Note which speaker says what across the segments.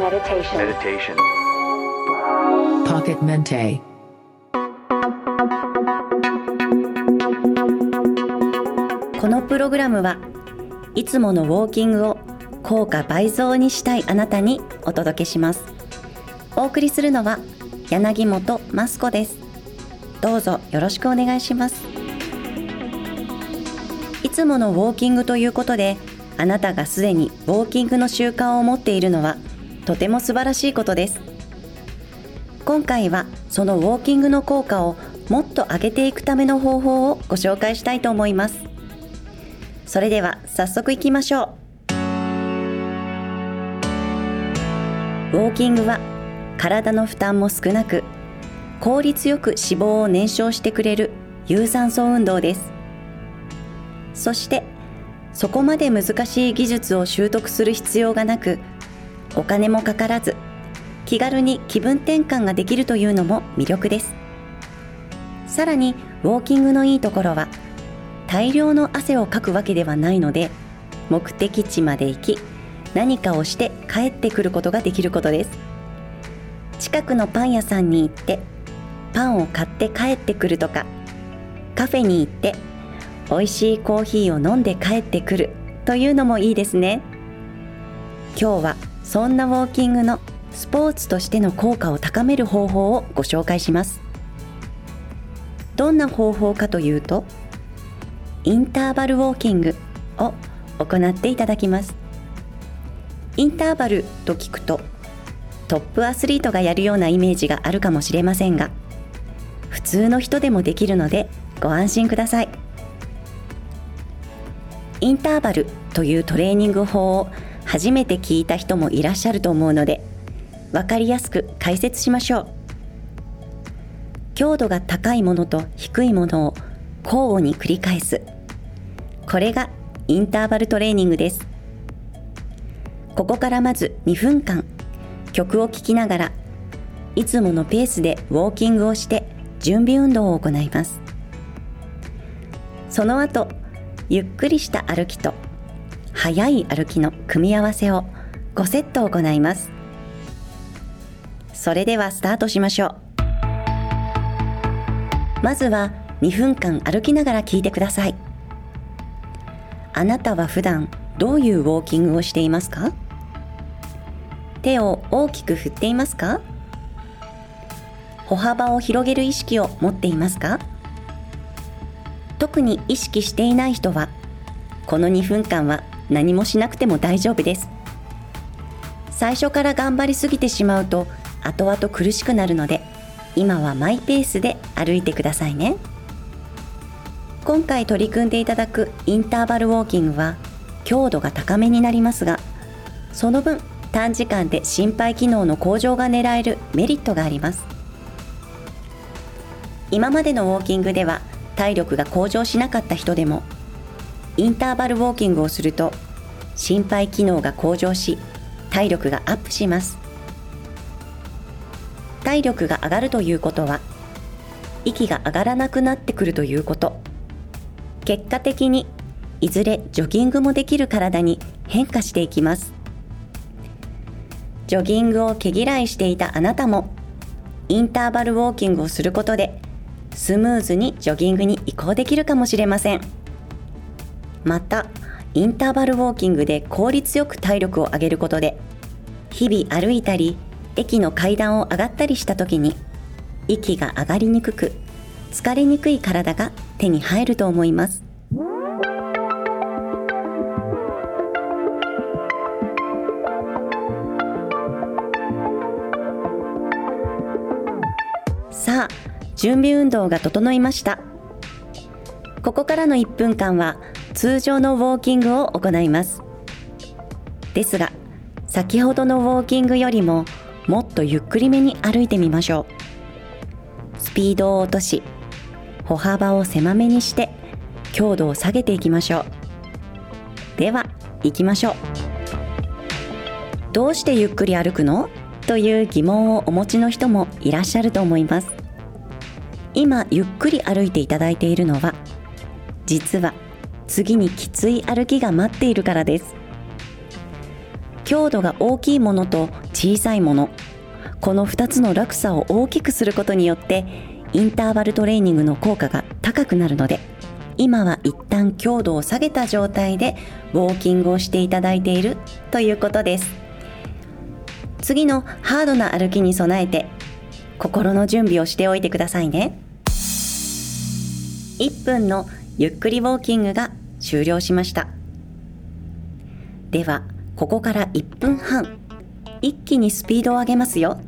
Speaker 1: meditation.
Speaker 2: meditation.
Speaker 3: Pocket Mente.
Speaker 4: このプログラムはいつものウォーキングを効果倍増にしたいあなたにお届けしますお送りするのは柳本マスコですどうぞよろしくお願いしますいつものウォーキングということであなたがすでにウォーキングの習慣を持っているのはとても素晴らしいことです。今回はそのウォーキングの効果をもっと上げていくための方法をご紹介したいと思います。それでは早速いきましょう。ウォーキングは体の負担も少なく効率よく脂肪を燃焼してくれる有酸素運動です。そしてそこまで難しい技術を習得する必要がなくお金もかからず気軽に気分転換ができるというのも魅力です。さらにウォーキングのいいところは大量の汗をかくわけではないので目的地まで行き何かをして帰ってくることができることです。近くのパン屋さんに行ってパンを買って帰ってくるとかカフェに行って美味しいコーヒーを飲んで帰ってくるというのもいいですね。今日はそんなウォーキングのスポーツとしての効果を高める方法をご紹介します。どんな方法かというとインターバルウォーキングを行っていただきます。インターバルと聞くとトップアスリートがやるようなイメージがあるかもしれませんが普通の人でもできるのでご安心ください。インターバルというトレーニング法を初めて聞いた人もいらっしゃると思うので分かりやすく解説しましょう。強度が高いものと低いものを交互に繰り返す。これがインターバルトレーニングです。ここからまず2分間曲を聴きながらいつものペースでウォーキングをして準備運動を行います。その後ゆっくりした歩きと速い歩きの組み合わせを5セット行います。それではスタートしましょう。まずは2分間歩きながら聞いてください。あなたは普段どういうウォーキングをしていますか？手を大きく振っていますか？歩幅を広げる意識を持っていますか？特に意識していない人はこの2分間は何もしなくても大丈夫です。最初から頑張りすぎてしまうと後々苦しくなるので今はマイペースで歩いてくださいね。今回取り組んでいただくインターバルウォーキングは強度が高めになりますがその分短時間で心肺機能の向上が狙えるメリットがあります。今までのウォーキングでは体力が向上しなかった人でもインターバルウォーキングをすると心肺機能が向上し体力がアップします。体力が上がるということは息が上がらなくなってくるということ。結果的にいずれジョギングもできる体に変化していきます。ジョギングを毛嫌いしていたあなたもインターバルウォーキングをすることでスムーズにジョギングに移行できるかもしれません。またインターバルウォーキングで効率よく体力を上げることで日々歩いたり駅の階段を上がったりした時に息が上がりにくく疲れにくい体が手に入ると思います。さあ準備運動が整いました。ここからの1分間は通常のウォーキングを行います。ですが先ほどのウォーキングよりももっとゆっくりめに歩いてみましょう。スピードを落とし歩幅を狭めにして強度を下げていきましょう。では行きましょう。どうしてゆっくり歩くの？という疑問をお持ちの人もいらっしゃると思います。今ゆっくり歩いていただいているのは実は次にきつい歩きが待っているからです。強度が大きいものと小さいもの。この2つの落差を大きくすることによってインターバルトレーニングの効果が高くなるので今は一旦強度を下げた状態でウォーキングをしていただいているということです。次のハードな歩きに備えて心の準備をしておいてくださいね。1分のゆっくりウォーキングが終了しました。ではここから1分半。一気にスピードを上げますよ。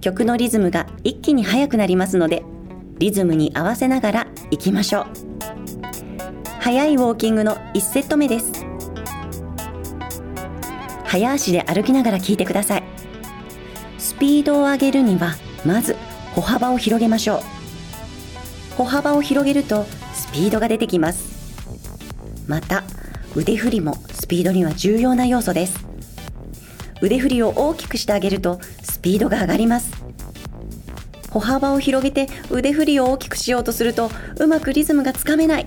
Speaker 4: 曲のリズムが一気に速くなりますのでリズムに合わせながら行きましょう。速いウォーキングの1セット目です。早足で歩きながら聞いてください。スピードを上げるにはまず歩幅を広げましょう。歩幅を広げるとスピードが出てきます。また腕振りもスピードには重要な要素です。腕振りを大きくしてあげるとスピードが上がります。歩幅を広げて腕振りを大きくしようとするとうまくリズムがつかめない。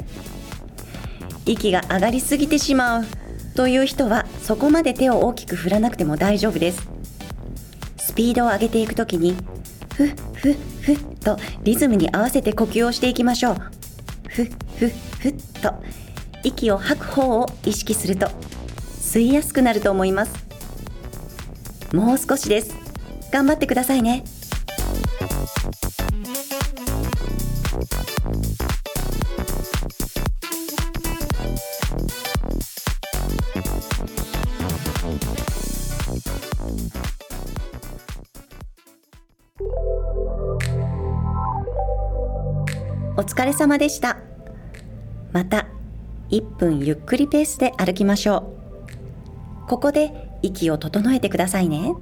Speaker 4: 息が上がりすぎてしまう。という人はそこまで手を大きく振らなくても大丈夫です。スピードを上げていくときにふっふっふっとリズムに合わせて呼吸をしていきましょう。ふっふっふっと息を吐く方を意識すると吸いやすくなると思います。もう少しです。頑張ってくださいね。お疲れ様でした。また。1分ゆっくりペースで歩きましょう。ここで息を整えてくださいね。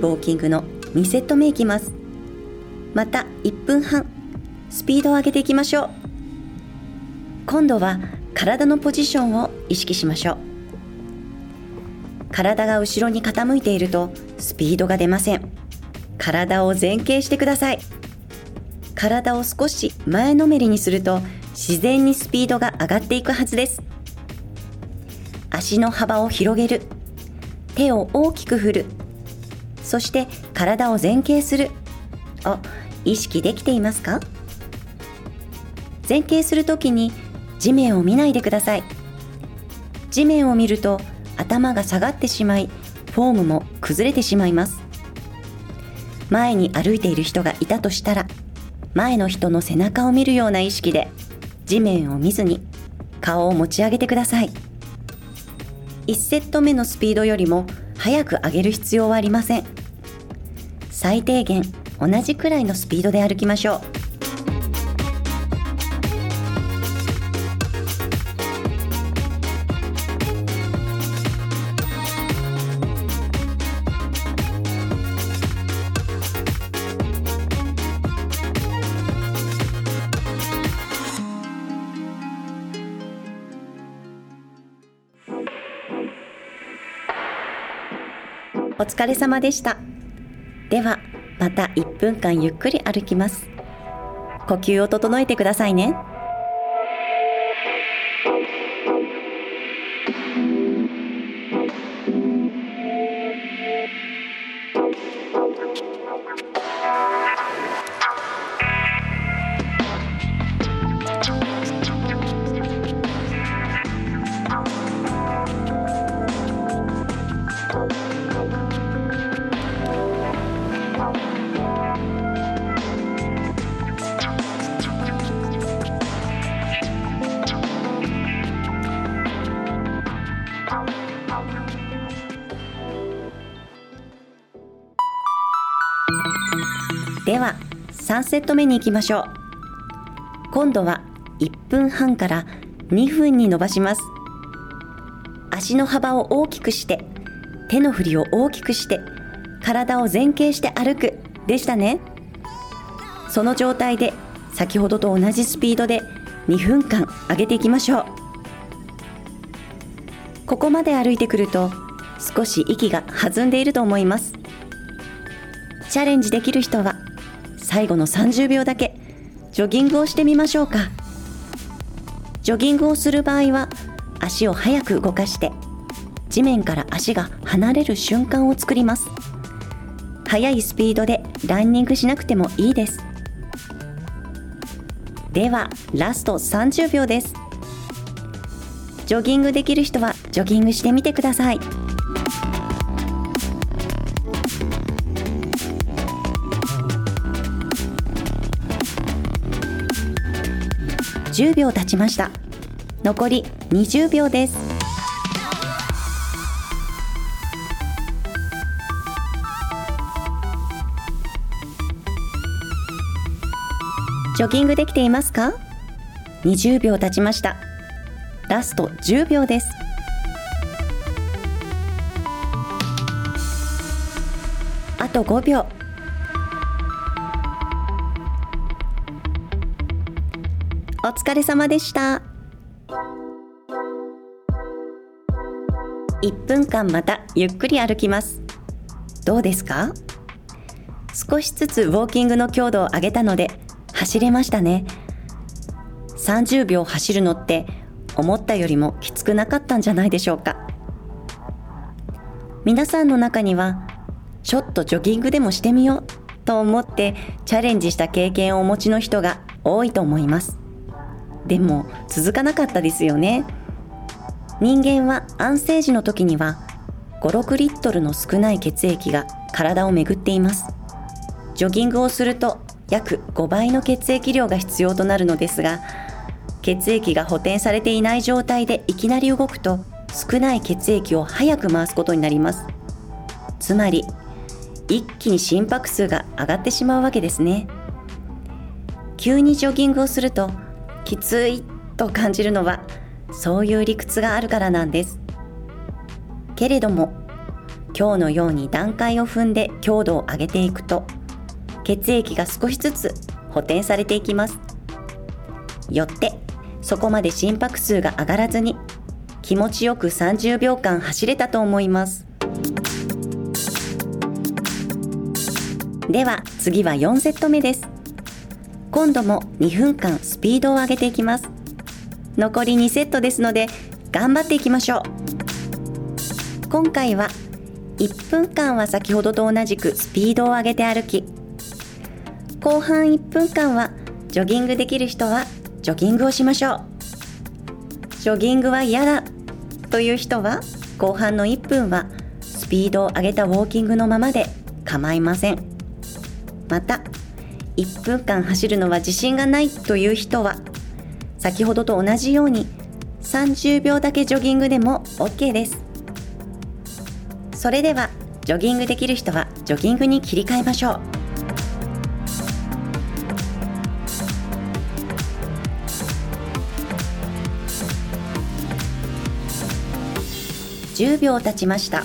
Speaker 4: ウォーキングの2セット目いきます。また1分半スピードを上げていきましょう。今度は体のポジションを意識しましょう。体が後ろに傾いているとスピードが出ません。体を前傾してください。体を少し前のめりにすると自然にスピードが上がっていくはずです。足の幅を広げる。手を大きく振る。そして体を前傾する。を意識できていますか？前傾するときに地面を見ないでください。地面を見ると頭が下がってしまいフォームも崩れてしまいます。前に歩いている人がいたとしたら前の人の背中を見るような意識で地面を見ずに顔を持ち上げてください。1セット目のスピードよりも早く上げる必要はありません。最低限同じくらいのスピードで歩きましょうお疲れ様でした。では、また1分間ゆっくり歩きます。呼吸を整えてくださいね。では3セット目に行きましょう。今度は1分半から2分に伸ばします。足の幅を大きくして手の振りを大きくして体を前傾して歩く。でしたね。その状態で先ほどと同じスピードで2分間上げていきましょう。ここまで歩いてくると少し息が弾んでいると思います。チャレンジできる人は最後の30秒だけ。ジョギングをしてみましょうか。ジョギングをする場合は足を早く動かして地面から足が離れる瞬間を作ります。速いスピードでランニングしなくてもいいです。ではラスト30秒です。ジョギングできる人はジョギングしてみてください。10秒経ちました。残り20秒です。ジョギングできていますか？20秒経ちました。ラスト10秒です。あと5秒。疲れ様でした。1分間またゆっくり歩きます。どうですか？少しずつウォーキングの強度を上げたので走れましたね。30秒走るのって思ったよりもきつくなかったんじゃないでしょうか。皆さんの中にはちょっとジョギングでもしてみようと思ってチャレンジした経験をお持ちの人が多いと思います。でも続かなかったですよね。人間は安静時の時には56リットルの少ない血液が体を巡っています。ジョギングをすると約5倍の血液量が必要となるのですが血液が補填されていない状態でいきなり動くと少ない血液を早く回すことになります。つまり一気に心拍数が上がってしまうわけですね。急にジョギングをするときついと感じるのはそういう理屈があるからなんです。けれども今日のように段階を踏んで強度を上げていくと血液が少しずつ補填されていきます。よってそこまで心拍数が上がらずに気持ちよく30秒間走れたと思います。では次は4セット目です。今度も2分間スピードを上げていきます。残り2セットですので頑張っていきましょう。今回は1分間は先ほどと同じくスピードを上げて歩き後半1分間はジョギングできる人はジョギングをしましょう。ジョギングは嫌だという人は後半の1分はスピードを上げたウォーキングのままで構いません。また1分間走るのは自信がないという人は先ほどと同じように30秒だけジョギングでも OK です。それではジョギングできる人はジョギングに切り替えましょう。10秒経ちました。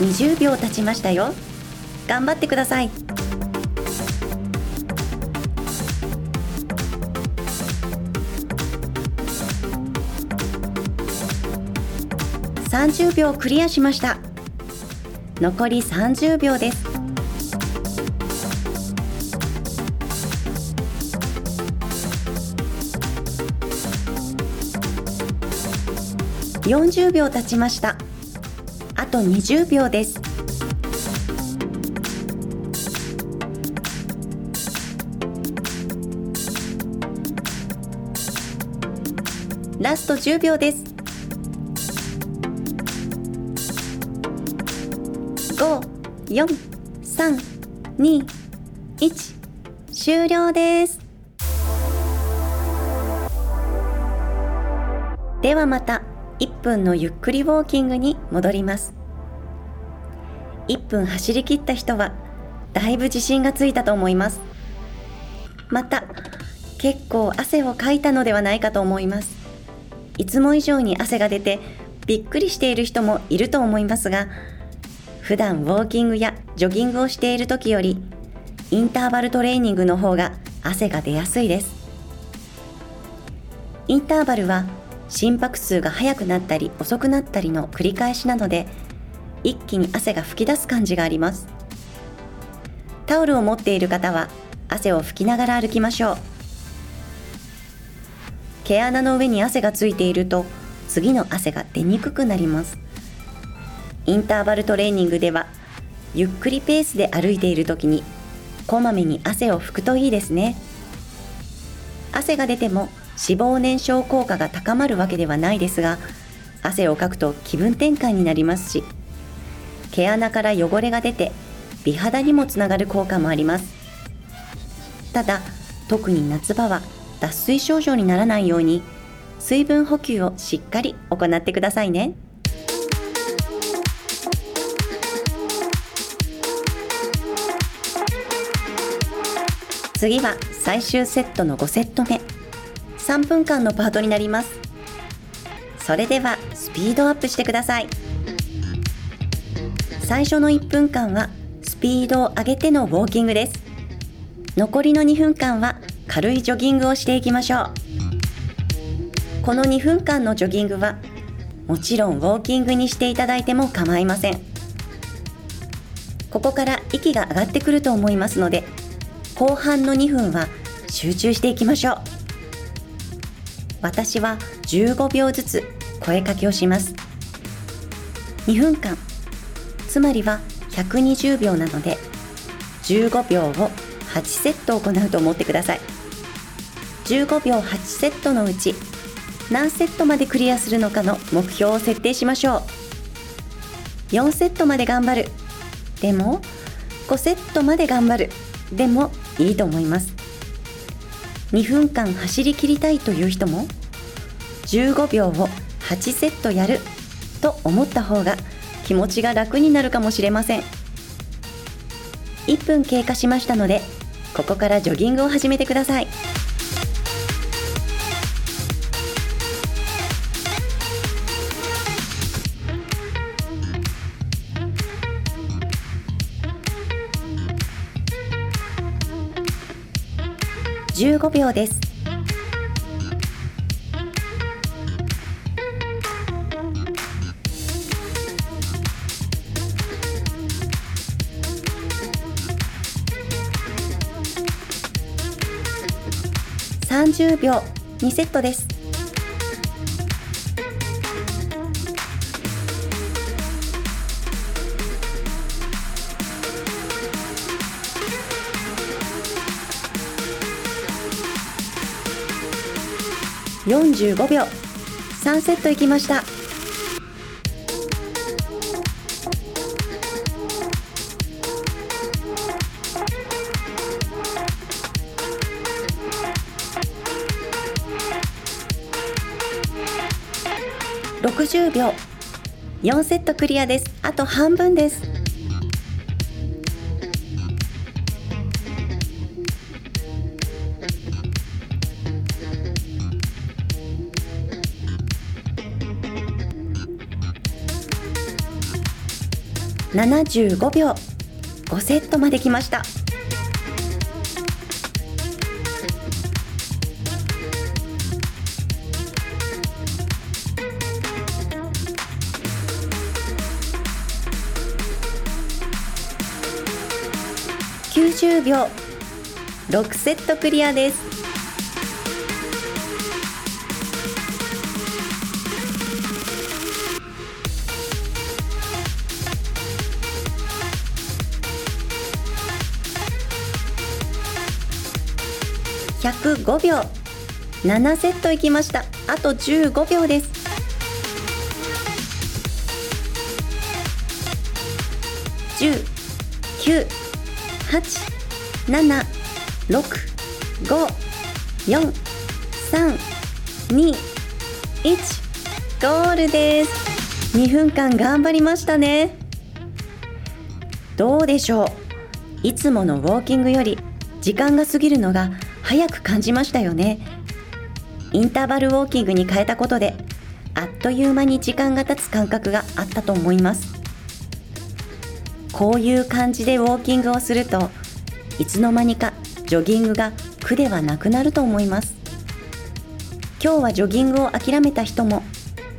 Speaker 4: 20秒経ちましたよ。頑張ってください。30秒クリアしました。残り30秒です。40秒経ちました。と20秒です。ラスト10秒です。54321終了です。ではまた1分のゆっくりウォーキングに戻ります。1分走り切った人はだいぶ自信がついたと思います。また結構汗をかいたのではないかと思います。いつも以上に汗が出てびっくりしている人もいると思いますが普段ウォーキングやジョギングをしている時よりインターバルトレーニングの方が汗が出やすいです。インターバルは心拍数が速くなったり遅くなったりの繰り返しなので一気に汗が噴き出す感じがあります。タオルを持っている方は汗を拭きながら歩きましょう。毛穴の上に汗がついていると次の汗が出にくくなります。インターバルトレーニングではゆっくりペースで歩いている時にこまめに汗を拭くといいですね。汗が出ても脂肪燃焼効果が高まるわけではないですが汗をかくと気分転換になりますし毛穴から汚れが出て美肌にもつながる効果もあります。ただ特に夏場は脱水症状にならないように水分補給をしっかり行ってくださいね。次は最終セットの5セット目。3分間のパートになります。それではスピードアップしてください。最初の1分間はスピードを上げてのウォーキングです。残りの2分間は軽いジョギングをしていきましょう。この2分間のジョギングはもちろんウォーキングにしていただいても構いません。ここから息が上がってくると思いますので後半の2分は集中していきましょう。私は15秒ずつ声かけをします。2分間つまりは120秒なので15秒を8セット行うと思ってください。15秒8セットのうち何セットまでクリアするのかの目標を設定しましょう。4セットまで頑張る。でも5セットまで頑張る。でもいいと思います。2分間走り切りたいという人も15秒を8セットやると思った方が気持ちが楽になるかもしれません。1分経過しましたのでここからジョギングを始めてください。15秒です。30秒2セットです。45秒3セットいきました。60秒。4セットクリアです。あと半分です。75秒。5セットまで来ました。90秒6セットクリアです。105秒。7セットいきました。あと15秒です。10 9 8 7 6 5 4 3 2 1ゴールです。2分間頑張りましたね。どうでしょう。いつものウォーキングより時間が過ぎるのが早く感じましたよね。インターバルウォーキングに変えたことであっという間に時間が経つ感覚があったと思います。こういう感じでウォーキングをするといつの間にかジョギングが苦ではなくなると思います。今日はジョギングを諦めた人も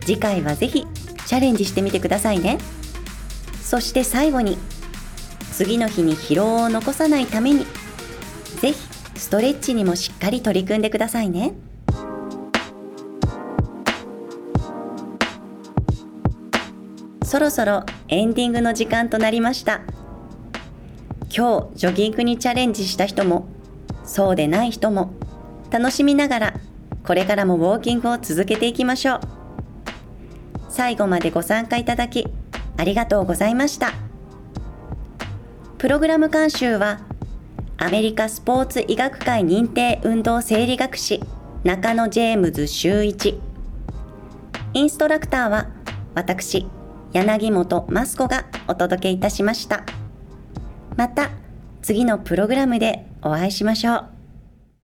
Speaker 4: 次回はぜひチャレンジしてみてくださいね。そして最後に次の日に疲労を残さないためにぜひストレッチにもしっかり取り組んでくださいね。そろそろエンディングの時間となりました。今日ジョギングにチャレンジした人もそうでない人も楽しみながらこれからもウォーキングを続けていきましょう。最後までご参加いただきありがとうございました。プログラム監修はアメリカスポーツ医学会認定運動生理学士中野ジェームズ修一。インストラクターは私柳本マスコがお届けいたしました。また次のプログラムでお会いしましょう。